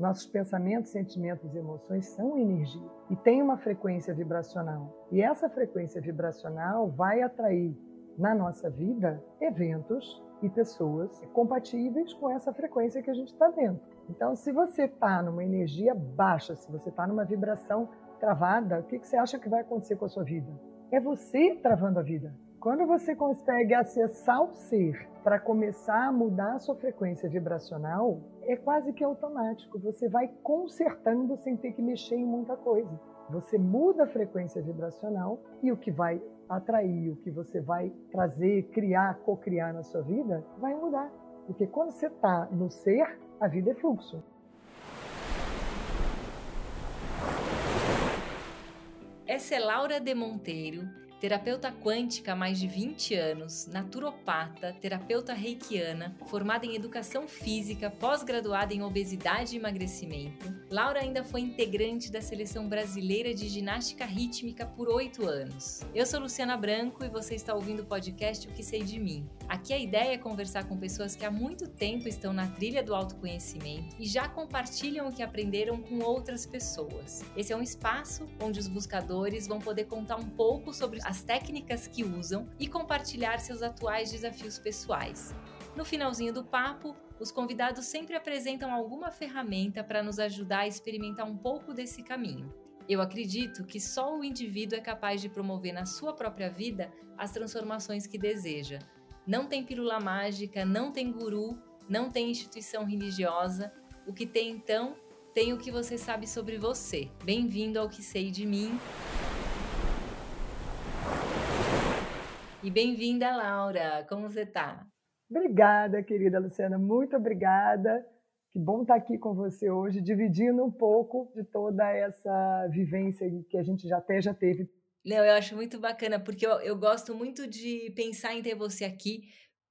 Nossos pensamentos, sentimentos e emoções são energia e tem uma frequência vibracional. E essa frequência vibracional vai atrair na nossa vida eventos e pessoas compatíveis com essa frequência que a gente está dentro. Então, se você está numa energia baixa, se você está numa vibração travada, o que, que você acha que vai acontecer com a sua vida? É você travando a vida. Quando você consegue acessar o ser para começar a mudar a sua frequência vibracional, é quase que automático. Você vai consertando sem ter que mexer em muita coisa. Você muda a frequência vibracional e o que vai atrair, o que você vai trazer, criar, co-criar na sua vida, vai mudar. Porque quando você está no ser, a vida é fluxo. Essa é Laura de Monteiro, terapeuta quântica há mais de 20 anos, naturopata, terapeuta reikiana, formada em educação física, pós-graduada em obesidade e emagrecimento. Laura ainda foi integrante da seleção brasileira de ginástica rítmica por oito anos. Eu sou Luciana Branco e você está ouvindo o podcast O que Sei de Mim. Aqui a ideia é conversar com pessoas que há muito tempo estão na trilha do autoconhecimento e já compartilham o que aprenderam com outras pessoas. Esse é um espaço onde os buscadores vão poder contar um pouco sobre as técnicas que usam e compartilhar seus atuais desafios pessoais. No finalzinho do papo, os convidados sempre apresentam alguma ferramenta para nos ajudar a experimentar um pouco desse caminho. Eu acredito que só o indivíduo é capaz de promover na sua própria vida as transformações que deseja. Não tem pílula mágica, não tem guru, não tem instituição religiosa. O que tem então, tem o que você sabe sobre você. Bem-vindo ao que sei de mim. E bem-vinda, Laura. Como você está? Obrigada, querida Luciana. Muito obrigada. Que bom estar aqui com você hoje, dividindo um pouco de toda essa vivência que a gente já até já teve. Léo, eu acho muito bacana, porque eu, eu gosto muito de pensar em ter você aqui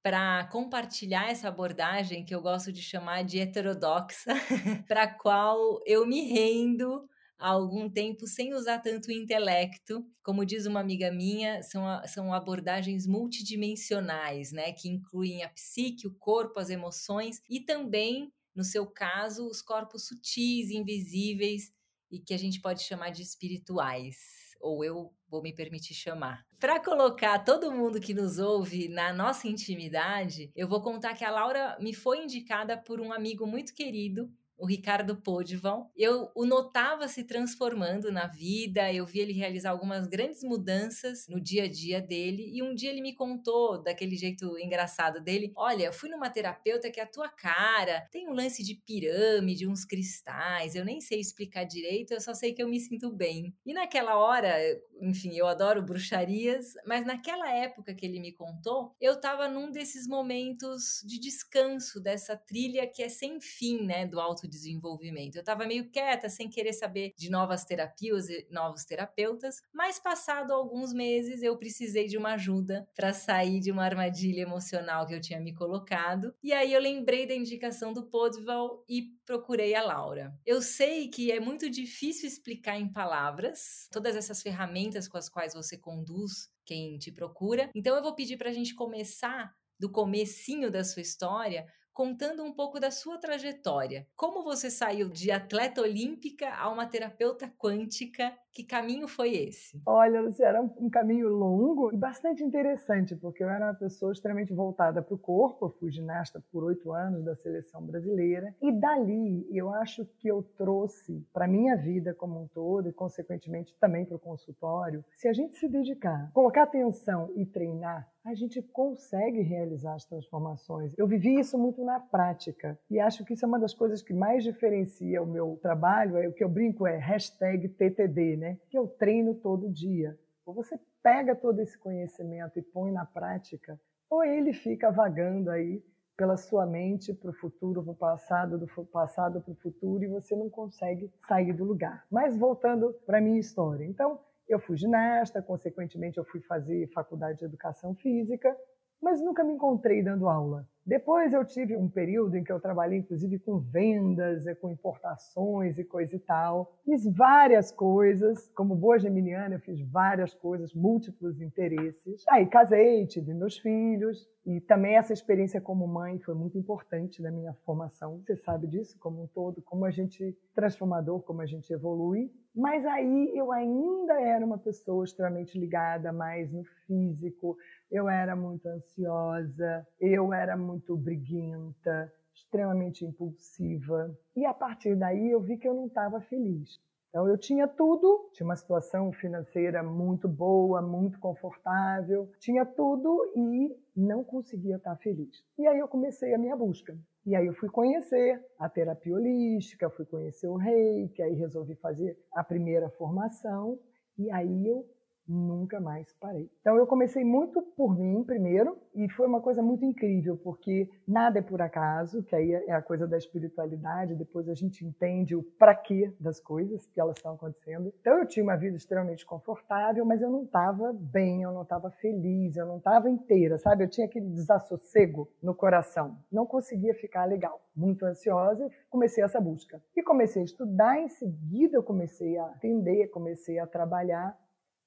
para compartilhar essa abordagem que eu gosto de chamar de heterodoxa, para a qual eu me rendo há algum tempo sem usar tanto intelecto. Como diz uma amiga minha, são, são abordagens multidimensionais, né? Que incluem a psique, o corpo, as emoções e também, no seu caso, os corpos sutis, invisíveis e que a gente pode chamar de espirituais ou eu vou me permitir chamar. Para colocar todo mundo que nos ouve na nossa intimidade, eu vou contar que a Laura me foi indicada por um amigo muito querido o Ricardo Podival. Eu o notava se transformando na vida, eu vi ele realizar algumas grandes mudanças no dia a dia dele e um dia ele me contou daquele jeito engraçado dele: "Olha, eu fui numa terapeuta que a tua cara, tem um lance de pirâmide, uns cristais, eu nem sei explicar direito, eu só sei que eu me sinto bem". E naquela hora, enfim, eu adoro bruxarias, mas naquela época que ele me contou, eu estava num desses momentos de descanso dessa trilha que é sem fim, né, do auto desenvolvimento. Eu estava meio quieta, sem querer saber de novas terapias e novos terapeutas, mas passado alguns meses eu precisei de uma ajuda para sair de uma armadilha emocional que eu tinha me colocado. E aí eu lembrei da indicação do Podval e procurei a Laura. Eu sei que é muito difícil explicar em palavras todas essas ferramentas com as quais você conduz quem te procura. Então eu vou pedir para a gente começar do comecinho da sua história, contando um pouco da sua trajetória. Como você saiu de atleta olímpica a uma terapeuta quântica? Que caminho foi esse? Olha, Luciana, era um caminho longo e bastante interessante, porque eu era uma pessoa extremamente voltada para o corpo. Eu fui ginasta por oito anos da seleção brasileira. E dali, eu acho que eu trouxe para minha vida como um todo e, consequentemente, também para o consultório, se a gente se dedicar, colocar atenção e treinar, a gente consegue realizar as transformações. Eu vivi isso muito na prática e acho que isso é uma das coisas que mais diferencia o meu trabalho. É o que eu brinco é hashtag TTD, né? Que eu treino todo dia. Ou você pega todo esse conhecimento e põe na prática, ou ele fica vagando aí pela sua mente para o futuro, para o passado, do passado para o futuro e você não consegue sair do lugar. Mas voltando para a minha história. Então, eu fui ginasta, consequentemente eu fui fazer faculdade de educação física, mas nunca me encontrei dando aula. Depois eu tive um período em que eu trabalhei, inclusive, com vendas, com importações e coisa e tal. Fiz várias coisas, como boa geminiana, eu fiz várias coisas, múltiplos interesses. Aí casei, tive meus filhos, e também essa experiência como mãe foi muito importante na minha formação. Você sabe disso como um todo, como a gente transformador, como a gente evolui. Mas aí eu ainda era uma pessoa extremamente ligada mais no físico. Eu era muito ansiosa, eu era muito briguenta, extremamente impulsiva. E a partir daí eu vi que eu não estava feliz. Então eu tinha tudo, tinha uma situação financeira muito boa, muito confortável, tinha tudo e não conseguia estar feliz. E aí eu comecei a minha busca. E aí eu fui conhecer a terapia holística, fui conhecer o reiki, aí resolvi fazer a primeira formação e aí eu nunca mais parei. Então eu comecei muito por mim primeiro e foi uma coisa muito incrível porque nada é por acaso, que aí é a coisa da espiritualidade, depois a gente entende o para quê das coisas que elas estão acontecendo. Então eu tinha uma vida extremamente confortável, mas eu não estava bem, eu não estava feliz, eu não estava inteira, sabe? Eu tinha aquele desassossego no coração, não conseguia ficar legal, muito ansiosa, comecei essa busca. E comecei a estudar, em seguida eu comecei a atender, comecei a trabalhar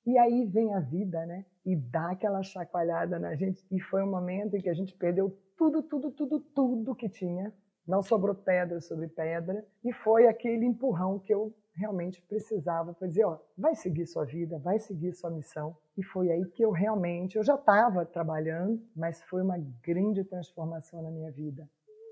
e aí vem a vida, né? E dá aquela chacoalhada na gente. E foi um momento em que a gente perdeu tudo, tudo, tudo, tudo que tinha. Não sobrou pedra sobre pedra. E foi aquele empurrão que eu realmente precisava para dizer, ó, vai seguir sua vida, vai seguir sua missão. E foi aí que eu realmente, eu já estava trabalhando, mas foi uma grande transformação na minha vida.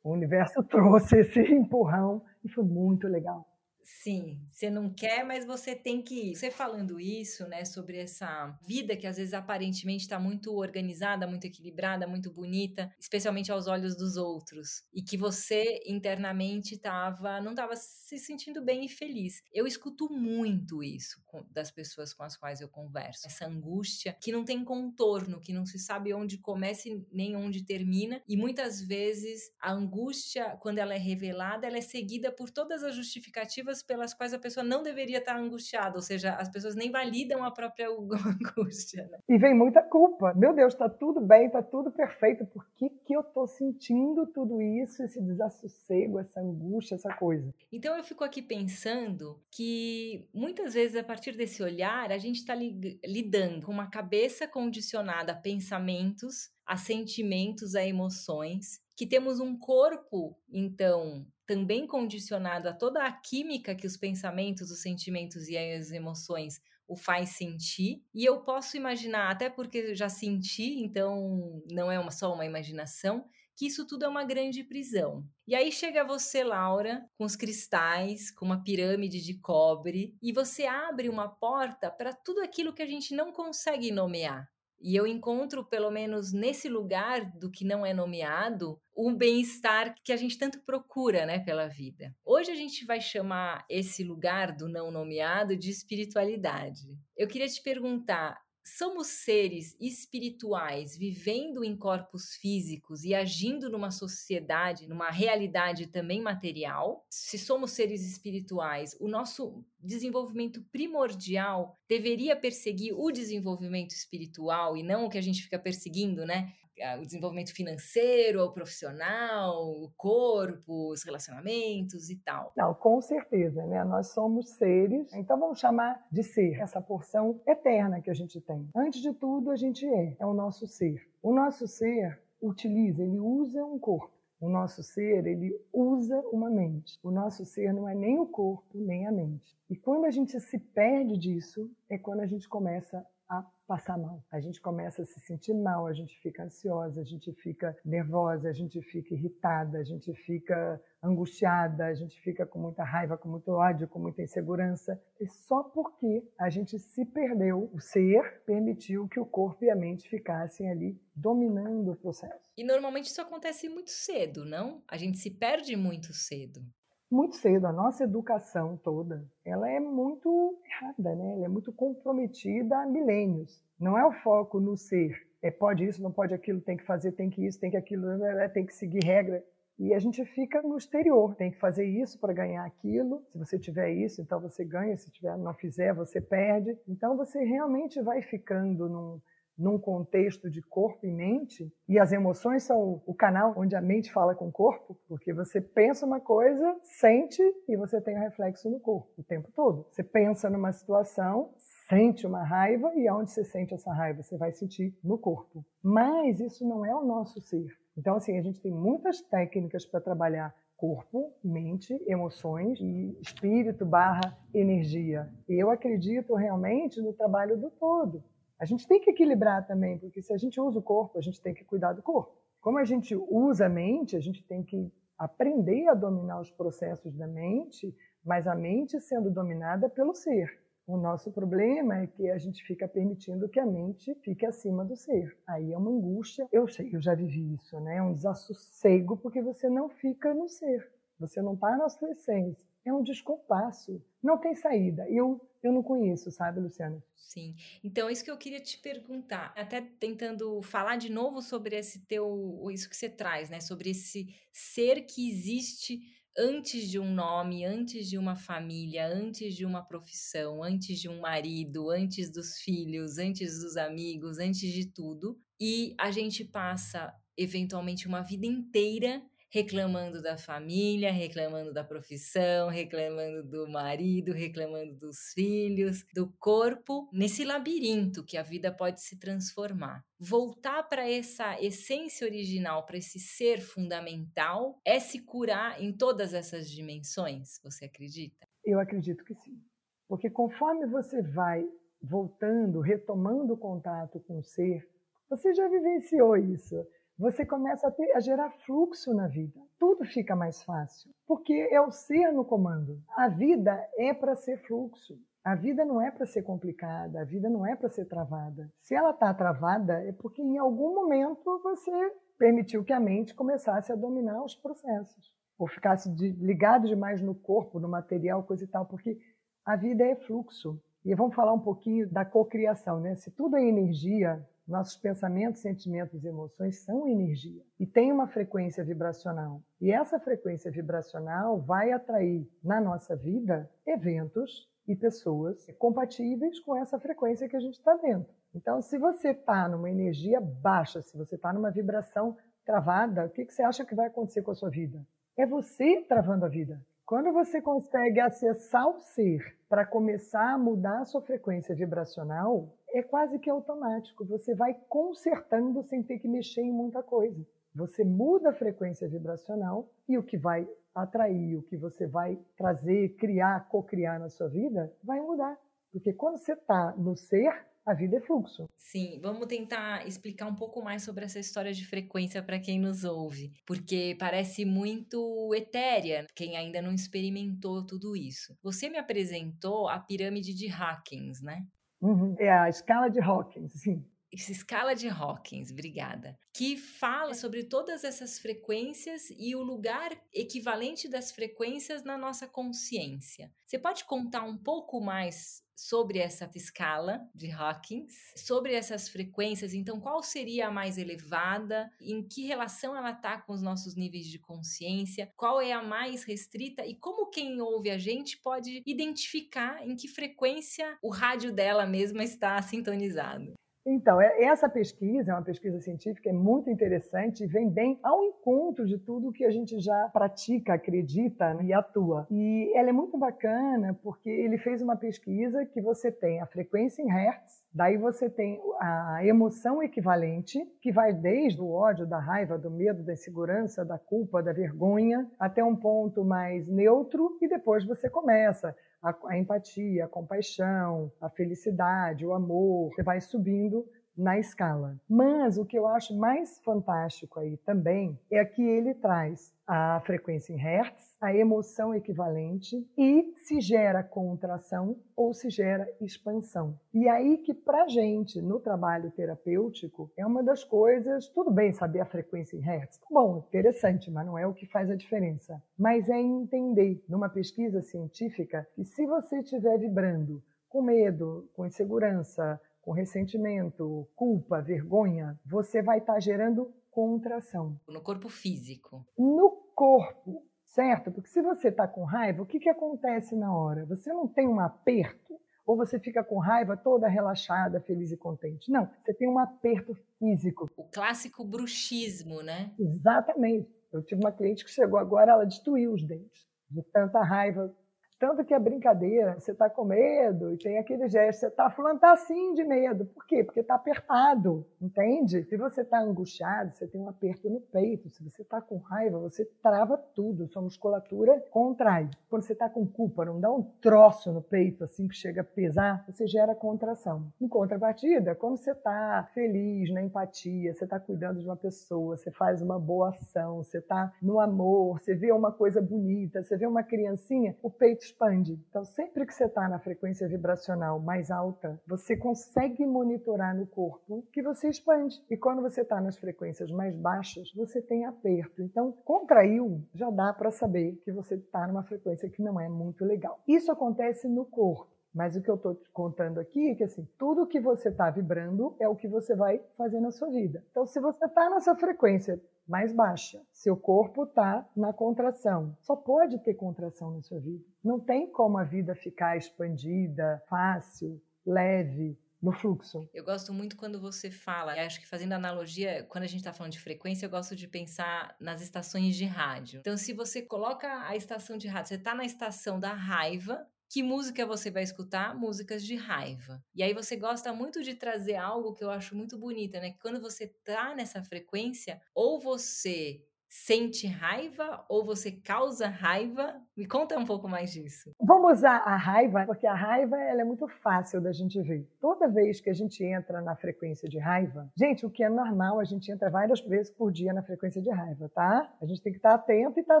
O universo trouxe esse empurrão e foi muito legal. Sim, você não quer, mas você tem que ir. Você falando isso, né, sobre essa vida que às vezes aparentemente está muito organizada, muito equilibrada, muito bonita, especialmente aos olhos dos outros, e que você internamente tava, não estava se sentindo bem e feliz. Eu escuto muito isso das pessoas com as quais eu converso. Essa angústia que não tem contorno, que não se sabe onde começa nem onde termina, e muitas vezes a angústia, quando ela é revelada, ela é seguida por todas as justificativas pelas quais a pessoa não deveria estar angustiada, ou seja, as pessoas nem validam a própria angústia. Né? E vem muita culpa. Meu Deus, está tudo bem, está tudo perfeito. Por que, que eu estou sentindo tudo isso, esse desassossego, essa angústia, essa coisa? Então eu fico aqui pensando que muitas vezes, a partir desse olhar, a gente está lidando com uma cabeça condicionada a pensamentos, a sentimentos, a emoções, que temos um corpo, então, também condicionado a toda a química que os pensamentos, os sentimentos e as emoções o faz sentir. E eu posso imaginar, até porque eu já senti, então não é uma, só uma imaginação, que isso tudo é uma grande prisão. E aí chega você, Laura, com os cristais, com uma pirâmide de cobre, e você abre uma porta para tudo aquilo que a gente não consegue nomear. E eu encontro, pelo menos nesse lugar do que não é nomeado, o bem-estar que a gente tanto procura, né, pela vida. Hoje a gente vai chamar esse lugar do não nomeado de espiritualidade. Eu queria te perguntar, somos seres espirituais vivendo em corpos físicos e agindo numa sociedade, numa realidade também material. Se somos seres espirituais, o nosso desenvolvimento primordial deveria perseguir o desenvolvimento espiritual e não o que a gente fica perseguindo, né? O desenvolvimento financeiro, o profissional, o corpo, os relacionamentos e tal. Não, com certeza, né? Nós somos seres, então vamos chamar de ser, essa porção eterna que a gente tem. Antes de tudo, a gente é, é o nosso ser. O nosso ser utiliza, ele usa um corpo. O nosso ser, ele usa uma mente. O nosso ser não é nem o corpo, nem a mente. E quando a gente se perde disso, é quando a gente começa a passar mal. A gente começa a se sentir mal, a gente fica ansiosa, a gente fica nervosa, a gente fica irritada, a gente fica angustiada, a gente fica com muita raiva, com muito ódio, com muita insegurança. E só porque a gente se perdeu, o ser permitiu que o corpo e a mente ficassem ali dominando o processo. E normalmente isso acontece muito cedo, não? A gente se perde muito cedo muito cedo. A nossa educação toda, ela é muito errada, né? Ela é muito comprometida há milênios. Não é o foco no ser. É pode isso, não pode aquilo, tem que fazer, tem que isso, tem que aquilo, né? tem que seguir regra. E a gente fica no exterior, tem que fazer isso para ganhar aquilo. Se você tiver isso, então você ganha. Se tiver, não fizer, você perde. Então você realmente vai ficando num, num contexto de corpo e mente, e as emoções são o canal onde a mente fala com o corpo, porque você pensa uma coisa, sente e você tem o um reflexo no corpo o tempo todo. Você pensa numa situação, sente uma raiva e aonde você sente essa raiva, você vai sentir no corpo. Mas isso não é o nosso ser. Então, assim, a gente tem muitas técnicas para trabalhar corpo, mente, emoções e espírito barra energia. Eu acredito realmente no trabalho do todo. A gente tem que equilibrar também, porque se a gente usa o corpo, a gente tem que cuidar do corpo. Como a gente usa a mente, a gente tem que aprender a dominar os processos da mente, mas a mente sendo dominada pelo ser. O nosso problema é que a gente fica permitindo que a mente fique acima do ser. Aí é uma angústia. Eu sei, eu já vivi isso, né? É um desassossego porque você não fica no ser. Você não está na sua essência. É um descompasso. Não tem saída. Eu eu não conheço, sabe, Luciana? Sim. Então, isso que eu queria te perguntar, até tentando falar de novo sobre esse teu, isso que você traz, né? Sobre esse ser que existe antes de um nome, antes de uma família, antes de uma profissão, antes de um marido, antes dos filhos, antes dos amigos, antes de tudo. E a gente passa eventualmente uma vida inteira reclamando da família, reclamando da profissão, reclamando do marido, reclamando dos filhos, do corpo, nesse labirinto que a vida pode se transformar. Voltar para essa essência original, para esse ser fundamental, é se curar em todas essas dimensões, você acredita? Eu acredito que sim. Porque conforme você vai voltando, retomando o contato com o ser, você já vivenciou isso você começa a, ter, a gerar fluxo na vida. Tudo fica mais fácil, porque é o ser no comando. A vida é para ser fluxo. A vida não é para ser complicada, a vida não é para ser travada. Se ela está travada, é porque em algum momento você permitiu que a mente começasse a dominar os processos, ou ficasse de, ligado demais no corpo, no material, coisa e tal, porque a vida é fluxo. E vamos falar um pouquinho da cocriação, né? Se tudo é energia, nossos pensamentos, sentimentos e emoções são energia e tem uma frequência vibracional. E essa frequência vibracional vai atrair na nossa vida eventos e pessoas compatíveis com essa frequência que a gente está dentro. Então, se você está numa energia baixa, se você está numa vibração travada, o que, que você acha que vai acontecer com a sua vida? É você travando a vida. Quando você consegue acessar o ser para começar a mudar a sua frequência vibracional, é quase que automático. Você vai consertando sem ter que mexer em muita coisa. Você muda a frequência vibracional e o que vai atrair, o que você vai trazer, criar, co-criar na sua vida, vai mudar. Porque quando você está no ser, a vida é fluxo. Sim, vamos tentar explicar um pouco mais sobre essa história de frequência para quem nos ouve, porque parece muito etérea quem ainda não experimentou tudo isso. Você me apresentou a pirâmide de Hawkins, né? Uhum. É a escala de Hawkins, sim. Essa escala de Hawkins, obrigada. Que fala sobre todas essas frequências e o lugar equivalente das frequências na nossa consciência. Você pode contar um pouco mais sobre essa escala de Hawkins, sobre essas frequências, então qual seria a mais elevada, em que relação ela está com os nossos níveis de consciência, qual é a mais restrita e como quem ouve a gente pode identificar em que frequência o rádio dela mesma está sintonizado. Então, é, essa pesquisa, é uma pesquisa científica, é muito interessante e vem bem ao encontro de tudo que a gente já pratica, acredita né, e atua. E ela é muito bacana porque ele fez uma pesquisa que você tem a frequência em hertz, daí você tem a emoção equivalente, que vai desde o ódio, da raiva, do medo, da insegurança, da culpa, da vergonha, até um ponto mais neutro, e depois você começa a, a empatia, a compaixão, a felicidade, o amor, você vai subindo na escala. Mas o que eu acho mais fantástico aí também é que ele traz a frequência em hertz, a emoção equivalente e se gera contração ou se gera expansão. E aí que para gente no trabalho terapêutico é uma das coisas, tudo bem saber a frequência em hertz, tá bom, interessante, mas não é o que faz a diferença. Mas é entender numa pesquisa científica que se você estiver vibrando com medo, com insegurança, com ressentimento, culpa, vergonha, você vai estar tá gerando contração. No corpo físico. No corpo, certo? Porque se você está com raiva, o que, que acontece na hora? Você não tem um aperto? ou você fica com raiva toda relaxada, feliz e contente. Não, você tem um aperto físico. O clássico bruxismo, né? Exatamente. Eu tive uma cliente que chegou agora, ela destruiu os dentes de tanta raiva tanto que é brincadeira, você está com medo e tem aquele gesto, você está falando, assim de medo. Por quê? Porque está apertado, entende? Se você está angustiado, você tem um aperto no peito. Se você está com raiva, você trava tudo, sua musculatura contrai. Quando você está com culpa, não dá um troço no peito assim que chega a pesar, você gera contração. Em contrapartida, quando você está feliz, na empatia, você está cuidando de uma pessoa, você faz uma boa ação, você está no amor, você vê uma coisa bonita, você vê uma criancinha, o peito expande. Então, sempre que você está na frequência vibracional mais alta, você consegue monitorar no corpo que você expande. E quando você está nas frequências mais baixas, você tem aperto. Então, contraiu, já dá para saber que você está numa frequência que não é muito legal. Isso acontece no corpo. Mas o que eu estou contando aqui é que assim, tudo que você está vibrando é o que você vai fazer na sua vida. Então, se você está nessa frequência mais baixa, seu corpo está na contração. Só pode ter contração na sua vida. Não tem como a vida ficar expandida, fácil, leve, no fluxo. Eu gosto muito quando você fala, acho que fazendo analogia, quando a gente está falando de frequência, eu gosto de pensar nas estações de rádio. Então, se você coloca a estação de rádio, você está na estação da raiva, que música você vai escutar? Músicas de raiva. E aí você gosta muito de trazer algo que eu acho muito bonita, né? Que quando você tá nessa frequência, ou você sente raiva ou você causa raiva? Me conta um pouco mais disso. Vamos usar a raiva, porque a raiva ela é muito fácil da gente ver. Toda vez que a gente entra na frequência de raiva, gente, o que é normal, a gente entra várias vezes por dia na frequência de raiva, tá? A gente tem que estar atento e estar tá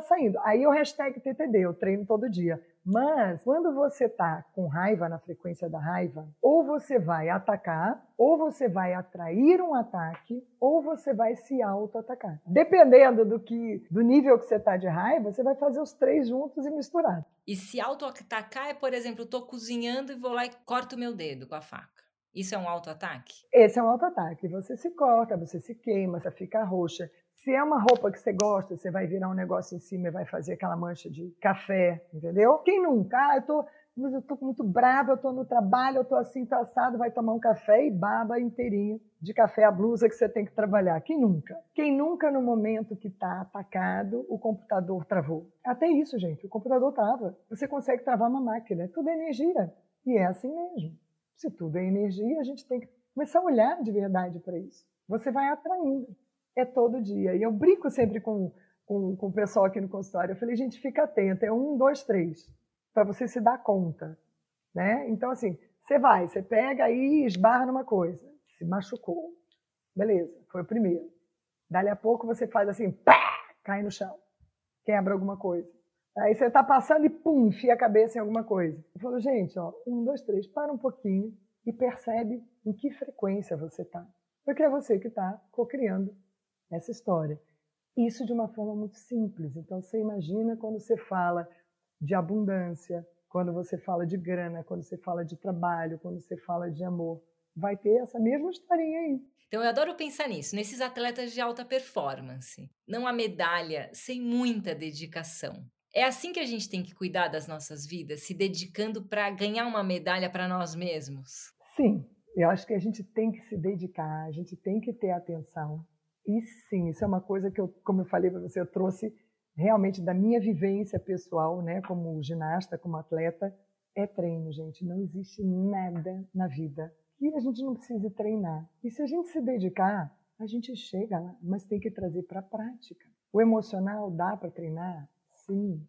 saindo. Aí o hashtag TTD, eu treino todo dia. Mas quando você está com raiva na frequência da raiva, ou você vai atacar, ou você vai atrair um ataque, ou você vai se auto-atacar. Dependendo do que, do nível que você está de raiva, você vai fazer os três juntos e misturar. E se auto-atacar é, por exemplo, estou cozinhando e vou lá e corto meu dedo com a faca. Isso é um auto-ataque? Esse é um auto-ataque. Você se corta, você se queima, você fica roxa. Se é uma roupa que você gosta, você vai virar um negócio em cima e vai fazer aquela mancha de café, entendeu? Quem nunca? Ah, eu tô, eu tô muito brava, eu tô no trabalho, eu tô assim, tô assado, vai tomar um café e baba inteirinho de café a blusa que você tem que trabalhar. Quem nunca? Quem nunca no momento que está atacado, o computador travou? Até isso, gente, o computador trava. Você consegue travar uma máquina, é tudo energia. E é assim mesmo. Se tudo é energia, a gente tem que começar a olhar de verdade para isso. Você vai atraindo é todo dia. E eu brinco sempre com, com, com o pessoal aqui no consultório. Eu falei, gente, fica atento. É um, dois, três, para você se dar conta. Né? Então, assim, você vai, você pega e esbarra numa coisa. Se machucou. Beleza, foi o primeiro. Dali a pouco você faz assim, pá, cai no chão. Quebra alguma coisa. Aí você está passando e pum, enfia a cabeça em alguma coisa. Eu falo, gente, ó, um, dois, três, para um pouquinho e percebe em que frequência você está. Porque é você que está co-criando essa história. Isso de uma forma muito simples. Então, você imagina quando você fala de abundância, quando você fala de grana, quando você fala de trabalho, quando você fala de amor. Vai ter essa mesma historinha aí. Então, eu adoro pensar nisso, nesses atletas de alta performance. Não há medalha sem muita dedicação. É assim que a gente tem que cuidar das nossas vidas, se dedicando para ganhar uma medalha para nós mesmos? Sim, eu acho que a gente tem que se dedicar, a gente tem que ter atenção. E sim, isso é uma coisa que eu, como eu falei para você, eu trouxe realmente da minha vivência pessoal, né, como ginasta, como atleta, é treino, gente. Não existe nada na vida que a gente não precise treinar. E se a gente se dedicar, a gente chega lá, mas tem que trazer para a prática. O emocional dá para treinar? Sim.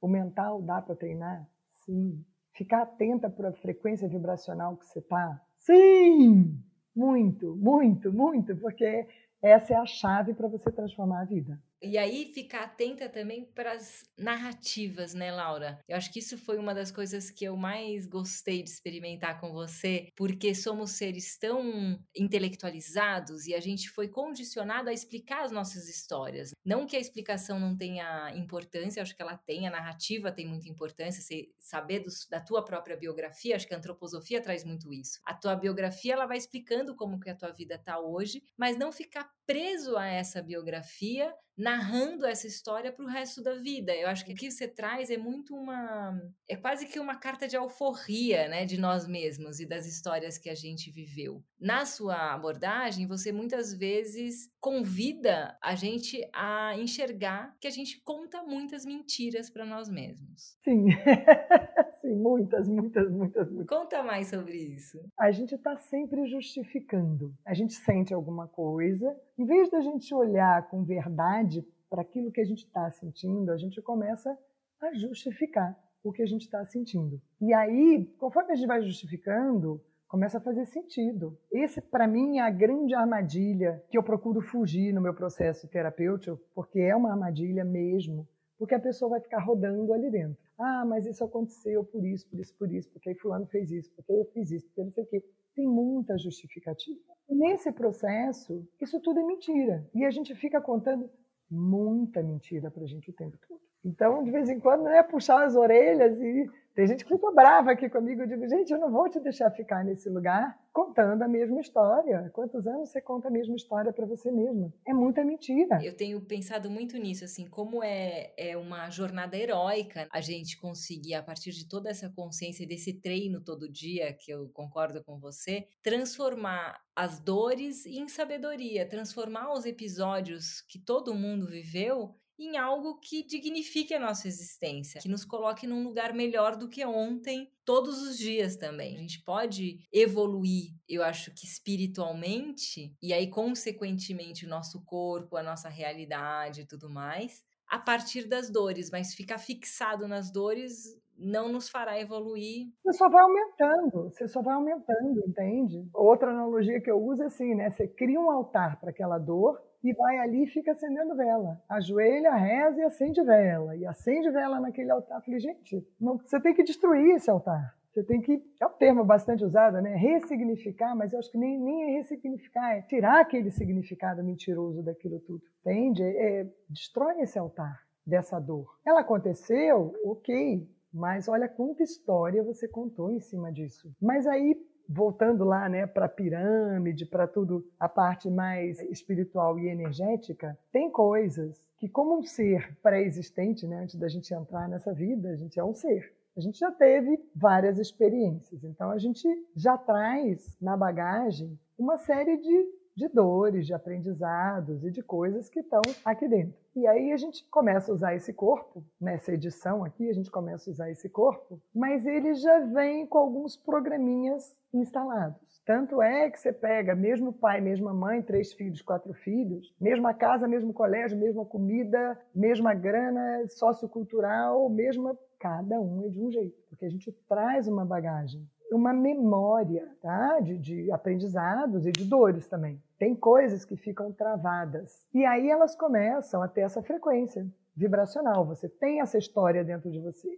O mental dá para treinar? Sim. Ficar atenta para a frequência vibracional que você está? Sim! Muito, muito, muito, porque essa é a chave para você transformar a vida. E aí ficar atenta também para as narrativas, né, Laura? Eu acho que isso foi uma das coisas que eu mais gostei de experimentar com você, porque somos seres tão intelectualizados e a gente foi condicionado a explicar as nossas histórias. Não que a explicação não tenha importância, acho que ela tem, a narrativa tem muita importância, você saber da tua própria biografia, acho que a antroposofia traz muito isso. A tua biografia ela vai explicando como que a tua vida está hoje, mas não ficar preso a essa biografia narrando essa história para o resto da vida. Eu acho que o que você traz é muito uma. É quase que uma carta de alforria, né? De nós mesmos e das histórias que a gente viveu. Na sua abordagem, você muitas vezes convida a gente a enxergar que a gente conta muitas mentiras para nós mesmos. Sim. Sim, muitas, muitas, muitas, muitas. Conta mais sobre isso. A gente está sempre justificando. A gente sente alguma coisa, em vez da gente olhar com verdade para aquilo que a gente está sentindo, a gente começa a justificar o que a gente está sentindo. E aí, conforme a gente vai justificando, começa a fazer sentido. Esse, para mim, é a grande armadilha que eu procuro fugir no meu processo terapêutico, porque é uma armadilha mesmo, porque a pessoa vai ficar rodando ali dentro. Ah, mas isso aconteceu por isso, por isso, por isso, porque fulano fez isso, porque eu fiz isso, porque não sei o quê. Tem muita justificativa. Nesse processo, isso tudo é mentira. E a gente fica contando muita mentira para a gente o tempo todo. Então, de vez em quando, é puxar as orelhas e tem gente que fica brava aqui comigo. Eu digo, gente, eu não vou te deixar ficar nesse lugar contando a mesma história. Quantos anos você conta a mesma história para você mesma? É muita mentira. Eu tenho pensado muito nisso, assim, como é, é uma jornada heróica a gente conseguir, a partir de toda essa consciência, desse treino todo dia, que eu concordo com você, transformar as dores em sabedoria, transformar os episódios que todo mundo viveu em algo que dignifique a nossa existência, que nos coloque num lugar melhor do que ontem, todos os dias também. A gente pode evoluir, eu acho que espiritualmente, e aí, consequentemente, o nosso corpo, a nossa realidade e tudo mais, a partir das dores, mas ficar fixado nas dores não nos fará evoluir. Você só vai aumentando, você só vai aumentando, entende? Outra analogia que eu uso é assim, né? Você cria um altar para aquela dor e vai ali e fica acendendo vela. Ajoelha, reza e acende vela. E acende vela naquele altar. Eu falei, gente, não, você tem que destruir esse altar. Você tem que, é um termo bastante usado, né? Ressignificar, mas eu acho que nem, nem é ressignificar, é tirar aquele significado mentiroso daquilo tudo. Entende? É, é, destrói esse altar dessa dor. Ela aconteceu, ok, mas olha quanta história você contou em cima disso. Mas aí voltando lá né, para a pirâmide, para tudo, a parte mais espiritual e energética, tem coisas que, como um ser pré-existente, né, antes da gente entrar nessa vida, a gente é um ser. A gente já teve várias experiências, então a gente já traz na bagagem uma série de, de dores, de aprendizados e de coisas que estão aqui dentro. E aí a gente começa a usar esse corpo, nessa edição aqui, a gente começa a usar esse corpo, mas ele já vem com alguns programinhas instalados. Tanto é que você pega mesmo pai, mesma mãe, três filhos, quatro filhos, mesma casa, mesmo colégio, mesma comida, mesma grana sociocultural, mesma. Cada um é de um jeito, porque a gente traz uma bagagem, uma memória tá? de, de aprendizados e de dores também. Tem coisas que ficam travadas. E aí elas começam a ter essa frequência vibracional. Você tem essa história dentro de você.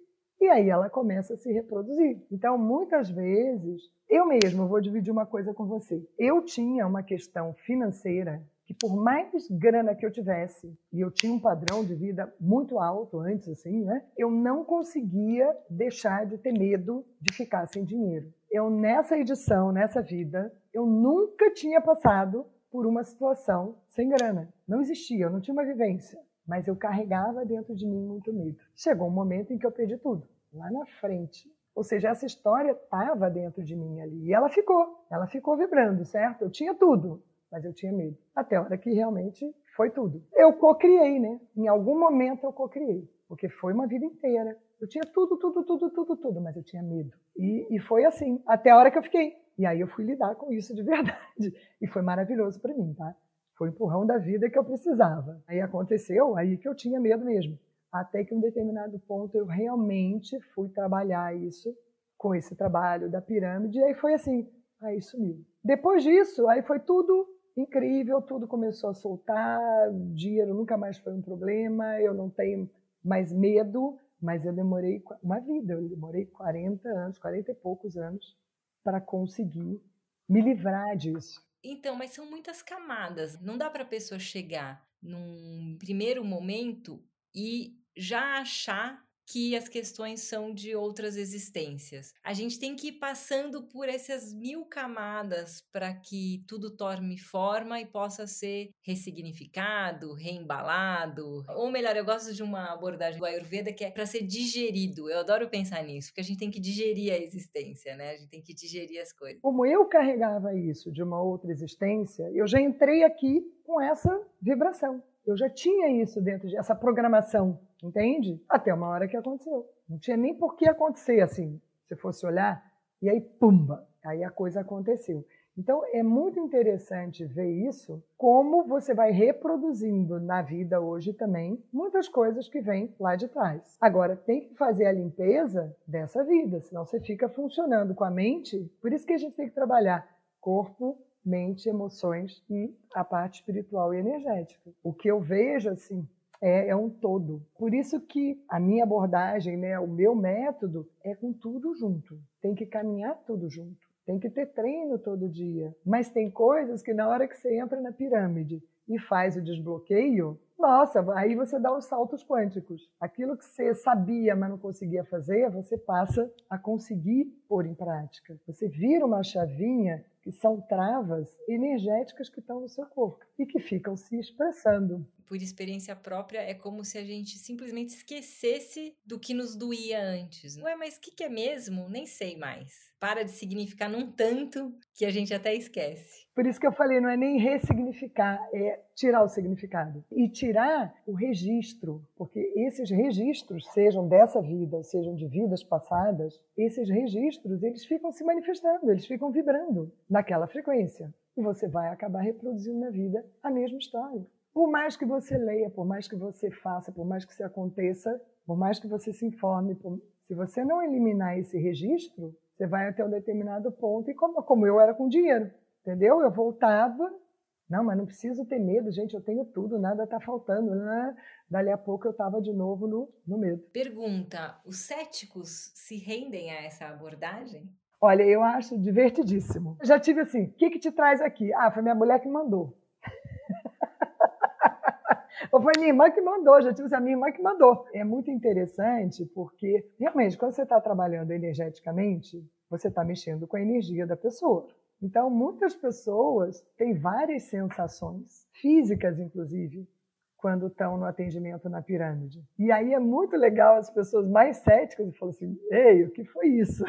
E aí ela começa a se reproduzir. Então, muitas vezes, eu mesmo vou dividir uma coisa com você. Eu tinha uma questão financeira que por mais grana que eu tivesse, e eu tinha um padrão de vida muito alto antes, assim, né? Eu não conseguia deixar de ter medo de ficar sem dinheiro. Eu, nessa edição, nessa vida, eu nunca tinha passado por uma situação sem grana. Não existia, eu não tinha uma vivência, mas eu carregava dentro de mim muito medo. Chegou um momento em que eu perdi tudo, lá na frente. Ou seja, essa história estava dentro de mim ali e ela ficou, ela ficou vibrando, certo? Eu tinha tudo, mas eu tinha medo. Até a hora que realmente foi tudo. Eu cocriei, né? Em algum momento eu cocriei, porque foi uma vida inteira. Eu tinha tudo, tudo, tudo, tudo, tudo, mas eu tinha medo. E, e foi assim, até a hora que eu fiquei. E aí eu fui lidar com isso de verdade. E foi maravilhoso para mim, tá? Foi o empurrão da vida que eu precisava. Aí aconteceu, aí que eu tinha medo mesmo. Até que um determinado ponto eu realmente fui trabalhar isso com esse trabalho da pirâmide. E aí foi assim, aí sumiu. Depois disso, aí foi tudo incrível, tudo começou a soltar, dinheiro nunca mais foi um problema, eu não tenho mais medo, mas eu demorei uma vida, eu demorei 40 anos, 40 e poucos anos para conseguir me livrar disso. Então, mas são muitas camadas. Não dá para a pessoa chegar num primeiro momento e já achar que as questões são de outras existências. A gente tem que ir passando por essas mil camadas para que tudo tome forma e possa ser ressignificado, reembalado. Ou melhor, eu gosto de uma abordagem do Ayurveda que é para ser digerido. Eu adoro pensar nisso, porque a gente tem que digerir a existência, né? A gente tem que digerir as coisas. Como eu carregava isso de uma outra existência, eu já entrei aqui com essa vibração. Eu já tinha isso dentro de essa programação, entende? Até uma hora que aconteceu. Não tinha nem por que acontecer assim, se fosse olhar, e aí pumba, aí a coisa aconteceu. Então é muito interessante ver isso, como você vai reproduzindo na vida hoje também muitas coisas que vêm lá de trás. Agora tem que fazer a limpeza dessa vida, senão você fica funcionando com a mente. Por isso que a gente tem que trabalhar corpo, mente, emoções e a parte espiritual e energética. O que eu vejo assim é, é, um todo. Por isso que a minha abordagem, né, o meu método é com tudo junto. Tem que caminhar tudo junto. Tem que ter treino todo dia. Mas tem coisas que na hora que você entra na pirâmide e faz o desbloqueio, nossa, aí você dá os saltos quânticos. Aquilo que você sabia, mas não conseguia fazer, você passa a conseguir pôr em prática. Você vira uma chavinha que são travas energéticas que estão no seu corpo e que ficam se expressando. Por experiência própria, é como se a gente simplesmente esquecesse do que nos doía antes. Ué, mas o que, que é mesmo? Nem sei mais. Para de significar num tanto que a gente até esquece. Por isso que eu falei, não é nem ressignificar, é tirar o significado. E tirar o registro, porque esses registros, sejam dessa vida, sejam de vidas passadas, esses registros, eles ficam se manifestando, eles ficam vibrando naquela frequência. E você vai acabar reproduzindo na vida a mesma história. Por mais que você leia, por mais que você faça, por mais que isso aconteça, por mais que você se informe, por... se você não eliminar esse registro, você vai até um determinado ponto, e como, como eu era com dinheiro, entendeu? Eu voltava, não, mas não preciso ter medo, gente, eu tenho tudo, nada está faltando. Né? Dali a pouco eu estava de novo no, no medo. Pergunta: os céticos se rendem a essa abordagem? Olha, eu acho divertidíssimo. Já tive assim, o que, que te traz aqui? Ah, foi minha mulher que mandou. Foi minha irmã que mandou, já tive assim, a minha irmã que mandou. É muito interessante porque, realmente, quando você está trabalhando energeticamente, você está mexendo com a energia da pessoa. Então, muitas pessoas têm várias sensações, físicas inclusive, quando estão no atendimento na pirâmide. E aí é muito legal as pessoas mais céticas falam assim: ei, o que foi isso?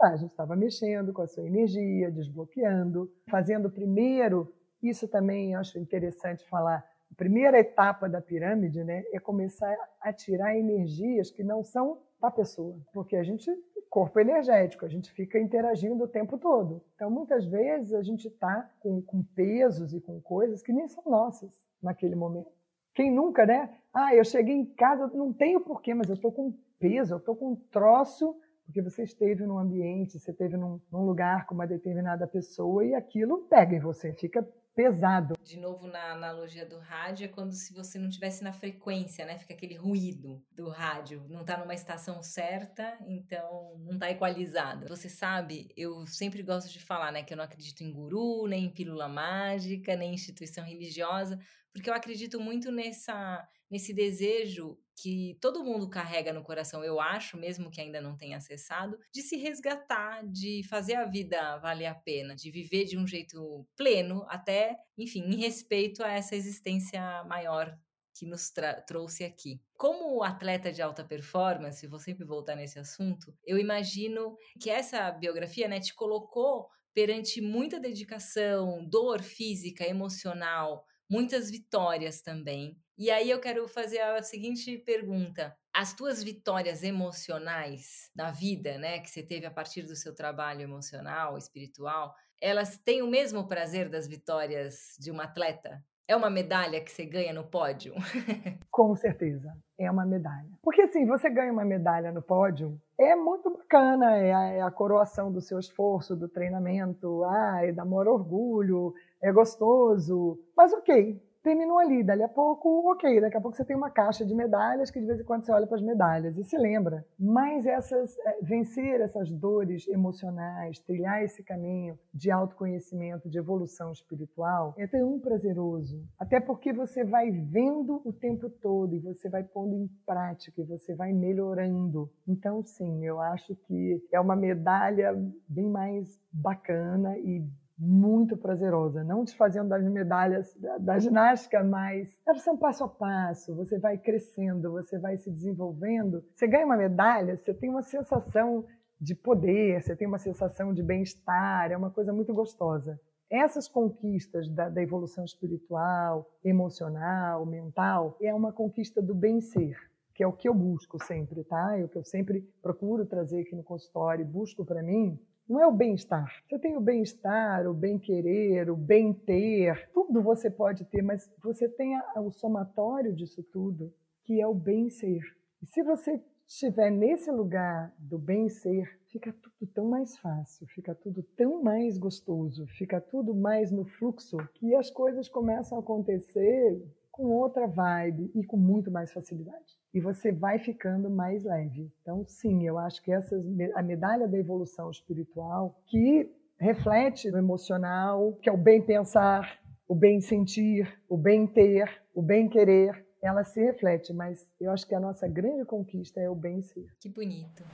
a gente estava mexendo com a sua energia, desbloqueando, fazendo primeiro, isso também acho interessante falar, primeira etapa da pirâmide né, é começar a tirar energias que não são da pessoa, porque a gente, corpo energético, a gente fica interagindo o tempo todo. Então, muitas vezes, a gente está com, com pesos e com coisas que nem são nossas naquele momento. Quem nunca, né? Ah, eu cheguei em casa, não tenho porquê, mas eu estou com peso, eu estou com um troço porque você esteve num ambiente, você esteve num, num, lugar com uma determinada pessoa e aquilo pega em você, fica pesado. De novo, na analogia do rádio, é como se você não tivesse na frequência, né? Fica aquele ruído do rádio, não está numa estação certa, então não está equalizado. Você sabe, eu sempre gosto de falar, né, que eu não acredito em guru, nem em pílula mágica, nem em instituição religiosa, porque eu acredito muito nessa nesse desejo que todo mundo carrega no coração, eu acho, mesmo que ainda não tenha acessado, de se resgatar, de fazer a vida valer a pena, de viver de um jeito pleno, até, enfim, em respeito a essa existência maior que nos trouxe aqui. Como atleta de alta performance, vou sempre voltar nesse assunto, eu imagino que essa biografia né, te colocou perante muita dedicação, dor física, emocional, muitas vitórias também. E aí eu quero fazer a seguinte pergunta: as tuas vitórias emocionais na vida, né, que você teve a partir do seu trabalho emocional, espiritual, elas têm o mesmo prazer das vitórias de uma atleta? É uma medalha que você ganha no pódio? Com certeza, é uma medalha. Porque assim, você ganha uma medalha no pódio, é muito bacana, é a, é a coroação do seu esforço, do treinamento, ah, é dá maior orgulho, é gostoso. Mas ok, terminou ali. Dali a pouco, ok, daqui a pouco você tem uma caixa de medalhas que de vez em quando você olha para as medalhas e se lembra. Mas essas, é, vencer essas dores emocionais, trilhar esse caminho de autoconhecimento, de evolução espiritual, é tão prazeroso. Até porque você vai vendo o tempo todo e você vai pondo em prática e você vai melhorando. Então, sim, eu acho que é uma medalha bem mais bacana e muito prazerosa, não desfazendo das medalhas da, da ginástica, mas ser um passo a passo, você vai crescendo, você vai se desenvolvendo. Você ganha uma medalha, você tem uma sensação de poder, você tem uma sensação de bem-estar, é uma coisa muito gostosa. Essas conquistas da, da evolução espiritual, emocional, mental, é uma conquista do bem-ser que é o que eu busco sempre, tá? É o que eu sempre procuro trazer aqui no consultório, busco para mim, não é o bem-estar. Você tem o bem-estar, o bem-querer, o bem-ter, tudo você pode ter, mas você tem o somatório disso tudo, que é o bem-ser. E se você estiver nesse lugar do bem-ser, fica tudo tão mais fácil, fica tudo tão mais gostoso, fica tudo mais no fluxo, que as coisas começam a acontecer com outra vibe e com muito mais facilidade e você vai ficando mais leve. Então, sim, eu acho que essa a medalha da evolução espiritual que reflete o emocional, que é o bem pensar, o bem sentir, o bem ter, o bem querer, ela se reflete, mas eu acho que a nossa grande conquista é o bem ser. Que bonito.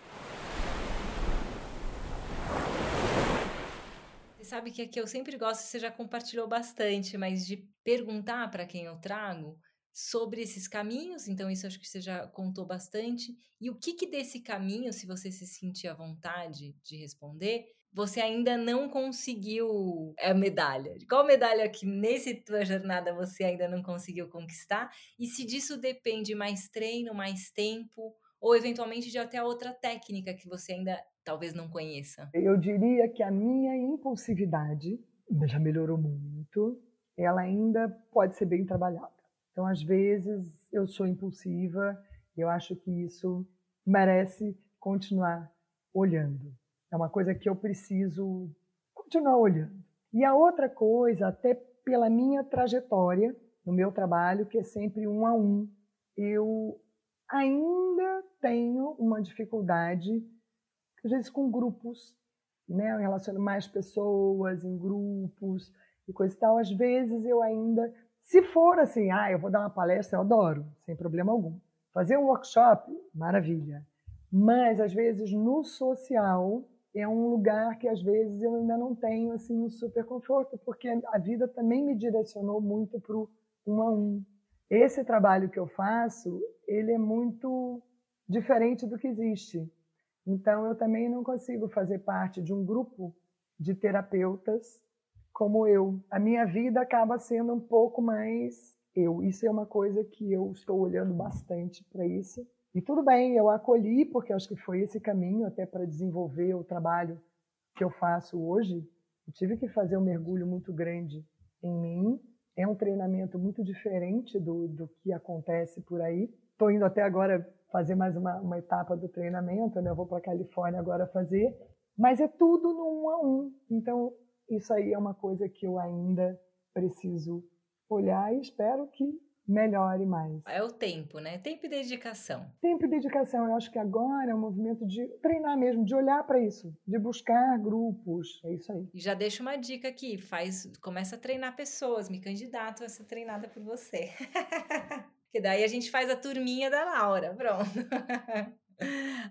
Você sabe que aqui eu sempre gosto, você já compartilhou bastante, mas de perguntar para quem eu trago sobre esses caminhos, então isso acho que você já contou bastante. E o que, que desse caminho, se você se sentir à vontade de responder, você ainda não conseguiu a medalha? Qual medalha que nesse tua jornada você ainda não conseguiu conquistar? E se disso depende mais treino, mais tempo, ou eventualmente de até outra técnica que você ainda talvez não conheça? Eu diria que a minha impulsividade já melhorou muito, ela ainda pode ser bem trabalhada. Então, às vezes, eu sou impulsiva e eu acho que isso merece continuar olhando. É uma coisa que eu preciso continuar olhando. E a outra coisa, até pela minha trajetória no meu trabalho, que é sempre um a um, eu ainda tenho uma dificuldade, às vezes com grupos, né? Eu relaciono mais pessoas em grupos e coisa e tal. Às vezes eu ainda se for assim, ah, eu vou dar uma palestra, eu adoro, sem problema algum. Fazer um workshop, maravilha. Mas às vezes no social é um lugar que às vezes eu ainda não tenho assim um super conforto, porque a vida também me direcionou muito para o um a um. Esse trabalho que eu faço, ele é muito diferente do que existe. Então eu também não consigo fazer parte de um grupo de terapeutas como eu. A minha vida acaba sendo um pouco mais eu. Isso é uma coisa que eu estou olhando bastante para isso. E tudo bem, eu acolhi, porque acho que foi esse caminho até para desenvolver o trabalho que eu faço hoje. Eu tive que fazer um mergulho muito grande em mim. É um treinamento muito diferente do, do que acontece por aí. Estou indo até agora fazer mais uma, uma etapa do treinamento, né? Eu vou para a Califórnia agora fazer. Mas é tudo no um a um. Então, isso aí é uma coisa que eu ainda preciso olhar e espero que melhore mais. É o tempo, né? Tempo e dedicação. Tempo e dedicação. Eu acho que agora é um movimento de treinar mesmo, de olhar para isso, de buscar grupos. É isso aí. E já deixa uma dica aqui, faz, começa a treinar pessoas, me candidato a ser treinada por você. que daí a gente faz a turminha da Laura, pronto.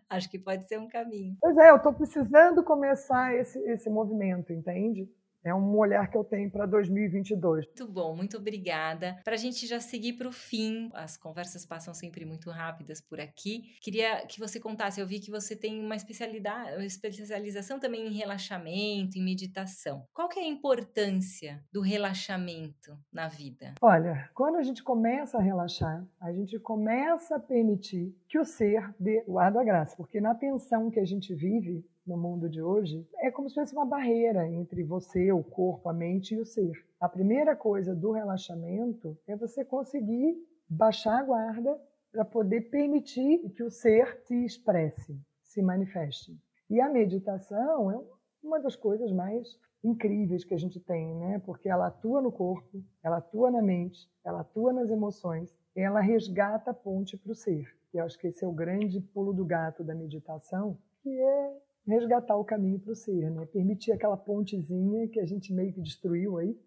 Acho que pode ser um caminho. Pois é, eu estou precisando começar esse, esse movimento, entende? É um olhar que eu tenho para 2022. Muito bom, muito obrigada. Para a gente já seguir para o fim, as conversas passam sempre muito rápidas por aqui. Queria que você contasse, eu vi que você tem uma especialidade, uma especialização também em relaxamento, em meditação. Qual que é a importância do relaxamento na vida? Olha, quando a gente começa a relaxar, a gente começa a permitir que o ser dê o ar da graça, porque na tensão que a gente vive, no mundo de hoje é como se fosse uma barreira entre você, o corpo, a mente e o ser. A primeira coisa do relaxamento é você conseguir baixar a guarda para poder permitir que o ser se expresse, se manifeste. E a meditação é uma das coisas mais incríveis que a gente tem, né? Porque ela atua no corpo, ela atua na mente, ela atua nas emoções, ela resgata a ponte para o ser. E eu acho que esse é o grande pulo do gato da meditação, que é resgatar o caminho para o ser, né? Permitir aquela pontezinha que a gente meio que destruiu aí.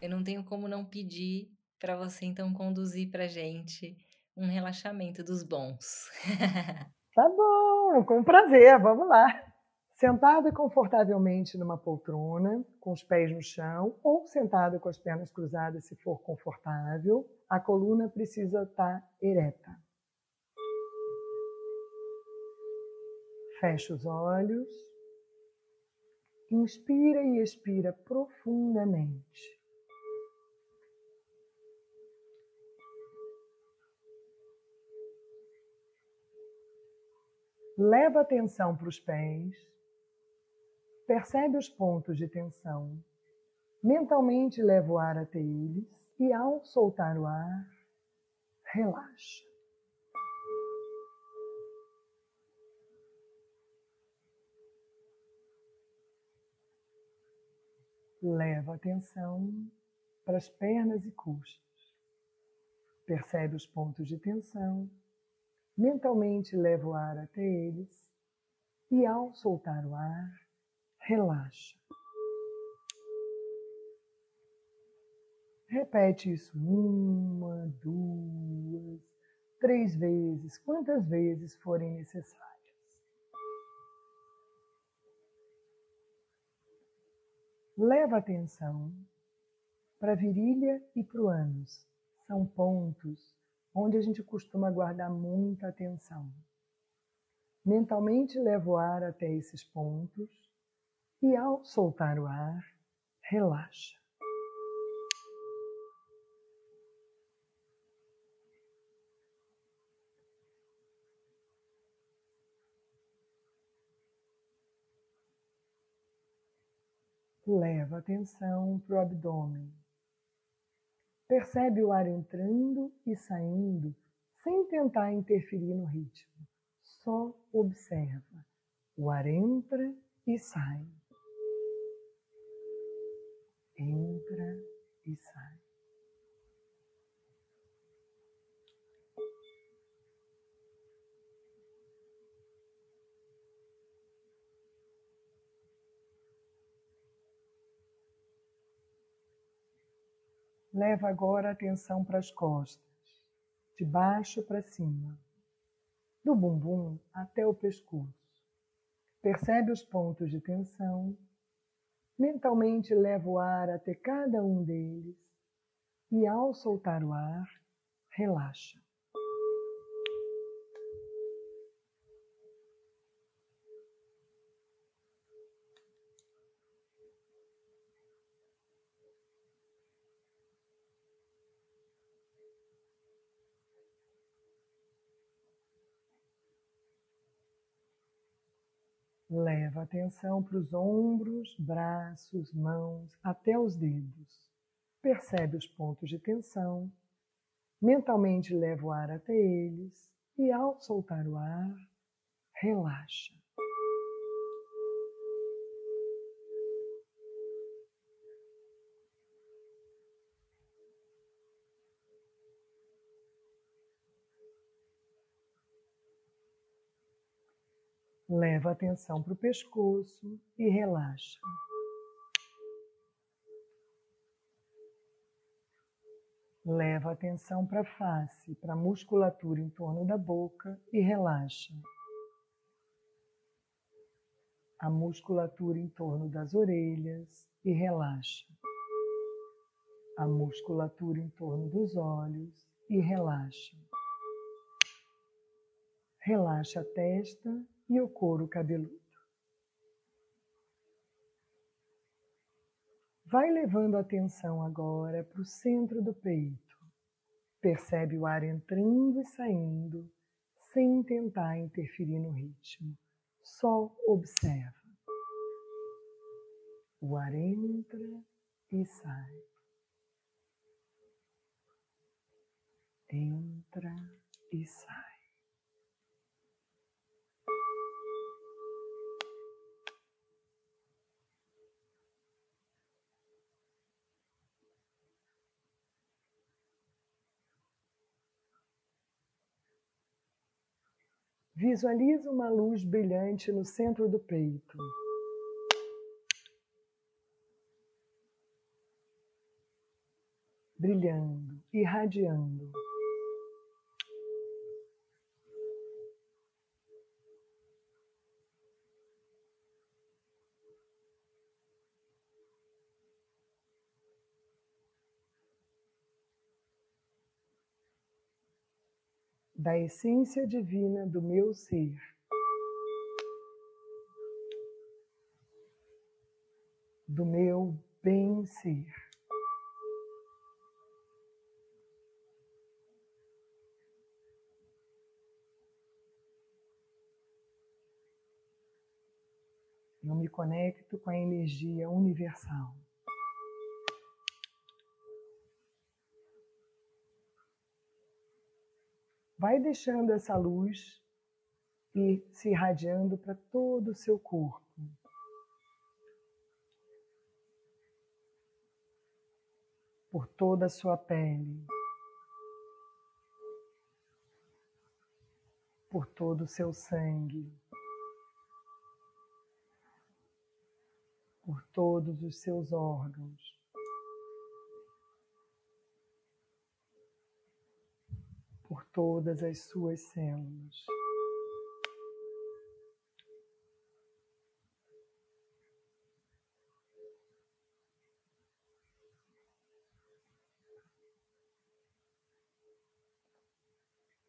Eu não tenho como não pedir para você então conduzir para gente um relaxamento dos bons. tá bom, com prazer, vamos lá. Sentado confortavelmente numa poltrona, com os pés no chão, ou sentado com as pernas cruzadas, se for confortável, a coluna precisa estar tá ereta. Feche os olhos. Inspira e expira profundamente. Leva atenção para os pés. Percebe os pontos de tensão. Mentalmente leva o ar até eles e, ao soltar o ar, relaxa. Leva atenção para as pernas e coxas. Percebe os pontos de tensão. Mentalmente leva o ar até eles e, ao soltar o ar, relaxa. Repete isso uma, duas, três vezes, quantas vezes forem necessárias. Leva atenção para a virilha e para o ânus. São pontos onde a gente costuma guardar muita atenção. Mentalmente leva o ar até esses pontos e, ao soltar o ar, relaxa. Leva atenção para o abdômen. Percebe o ar entrando e saindo sem tentar interferir no ritmo. Só observa. O ar entra e sai. Entra e sai. Leva agora a atenção para as costas, de baixo para cima, do bumbum até o pescoço. Percebe os pontos de tensão. Mentalmente leva o ar até cada um deles e, ao soltar o ar, relaxa. Leva atenção para os ombros, braços, mãos, até os dedos. Percebe os pontos de tensão. Mentalmente leva o ar até eles e, ao soltar o ar, relaxa. Leva a atenção para o pescoço e relaxa. Leva a atenção para a face, para a musculatura em torno da boca e relaxa. A musculatura em torno das orelhas e relaxa. A musculatura em torno dos olhos e relaxa. Relaxa a testa e o couro cabeludo. Vai levando a atenção agora para o centro do peito. Percebe o ar entrando e saindo, sem tentar interferir no ritmo. Só observa. O ar entra e sai. Entra e sai. Visualiza uma luz brilhante no centro do peito. Brilhando, irradiando. Da essência divina do meu ser. Do meu bem-ser. Eu me conecto com a energia universal. Vai deixando essa luz e se irradiando para todo o seu corpo. Por toda a sua pele. Por todo o seu sangue. Por todos os seus órgãos. Por todas as suas células.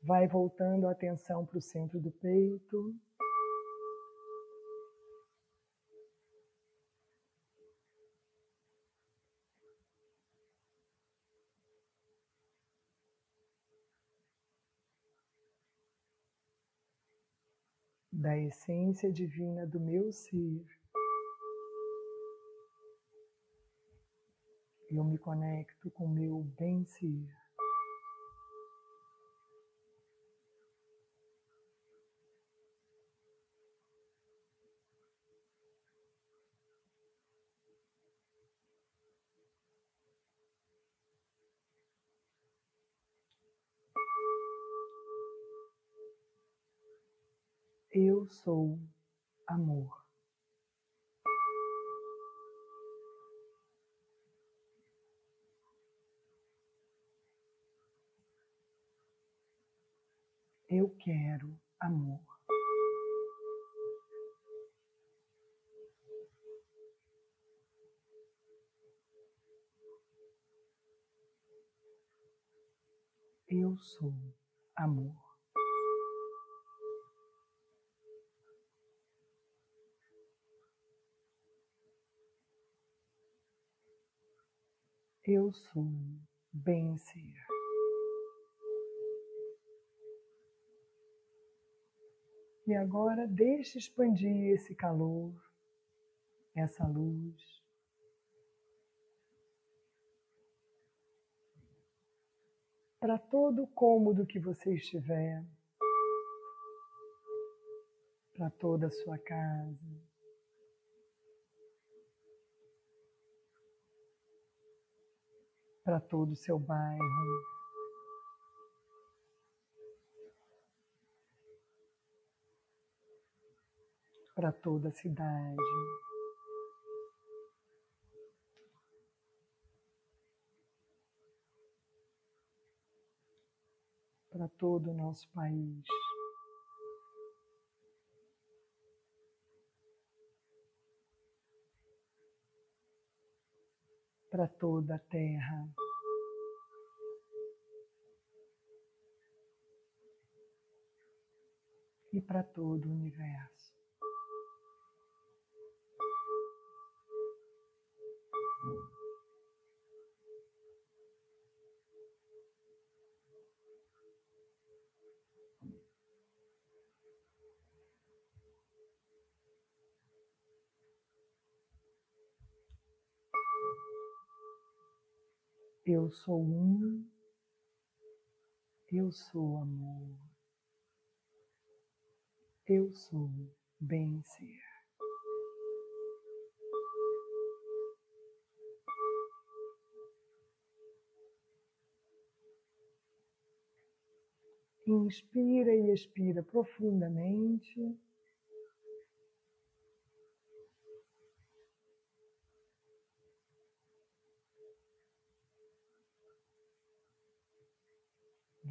Vai voltando a atenção para o centro do peito. Da essência divina do meu ser. Eu me conecto com o meu bem-ser. Eu sou amor. Eu quero amor. Eu sou amor. Eu sou bem-ser. E agora deixe expandir esse calor, essa luz. Para todo o cômodo que você estiver, para toda a sua casa. Para todo o seu bairro. Para toda a cidade. Para todo o nosso país. Para toda a terra. E para todo o universo. Eu sou um, eu sou amor, eu sou bem-ser. Inspira e expira profundamente.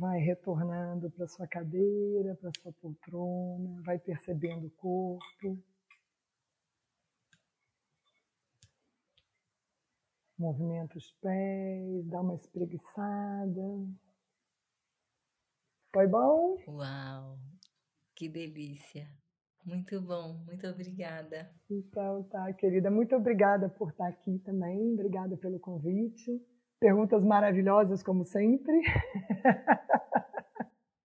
Vai retornando para sua cadeira, para sua poltrona, vai percebendo o corpo. Movimenta os pés, dá uma espreguiçada. Foi bom? Uau, que delícia. Muito bom, muito obrigada. Então tá, querida, muito obrigada por estar aqui também. Obrigada pelo convite. Perguntas maravilhosas, como sempre.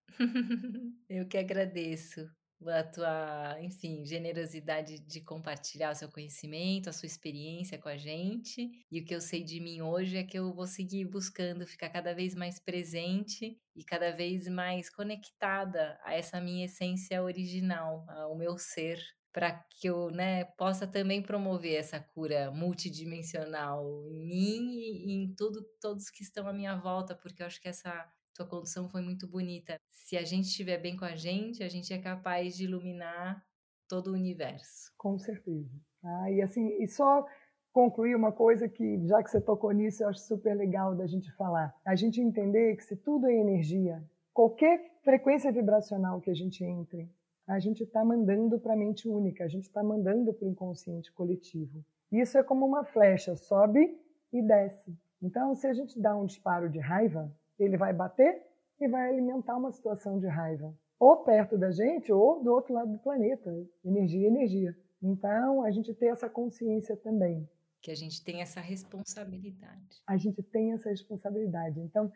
Eu que agradeço a tua, enfim, generosidade de compartilhar o seu conhecimento, a sua experiência com a gente. E o que eu sei de mim hoje é que eu vou seguir buscando ficar cada vez mais presente e cada vez mais conectada a essa minha essência original, ao meu ser, para que eu né, possa também promover essa cura multidimensional em mim e em tudo, todos que estão à minha volta, porque eu acho que essa tua condução foi muito bonita. Se a gente estiver bem com a gente, a gente é capaz de iluminar todo o universo. Com certeza. Ah, e assim, e só concluir uma coisa que, já que você tocou nisso, eu acho super legal da gente falar. A gente entender que se tudo é energia, qualquer frequência vibracional que a gente entre, a gente está mandando para a mente única, a gente está mandando para o inconsciente coletivo. Isso é como uma flecha, sobe e desce. Então, se a gente dá um disparo de raiva, ele vai bater e vai alimentar uma situação de raiva, ou perto da gente ou do outro lado do planeta. Energia, energia. Então, a gente tem essa consciência também. Que a gente tem essa responsabilidade. A gente tem essa responsabilidade. Então,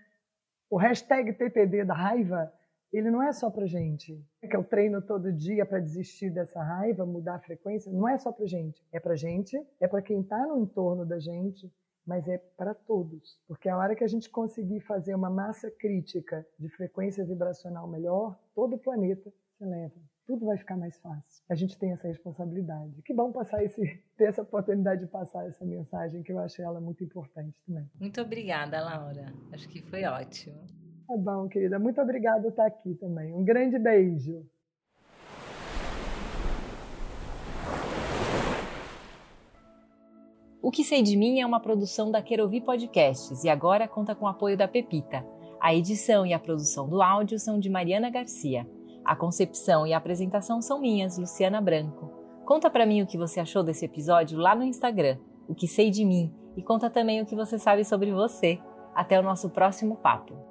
o hashtag PPD da raiva, ele não é só para gente. Que eu treino todo dia para desistir dessa raiva, mudar a frequência, não é só para gente. É para gente, é para quem está no entorno da gente, mas é para todos, porque a hora que a gente conseguir fazer uma massa crítica de frequência vibracional melhor, todo o planeta se eleva. Tudo vai ficar mais fácil. A gente tem essa responsabilidade. Que bom passar esse, ter essa oportunidade de passar essa mensagem, que eu achei ela muito importante também. Muito obrigada, Laura. Acho que foi ótimo. Tá bom, querida. Muito obrigada por estar aqui também. Um grande beijo. O que sei de mim é uma produção da Querovi Podcasts e agora conta com o apoio da Pepita. A edição e a produção do áudio são de Mariana Garcia. A concepção e a apresentação são minhas, Luciana Branco. Conta para mim o que você achou desse episódio lá no Instagram, o que sei de mim, e conta também o que você sabe sobre você. Até o nosso próximo papo.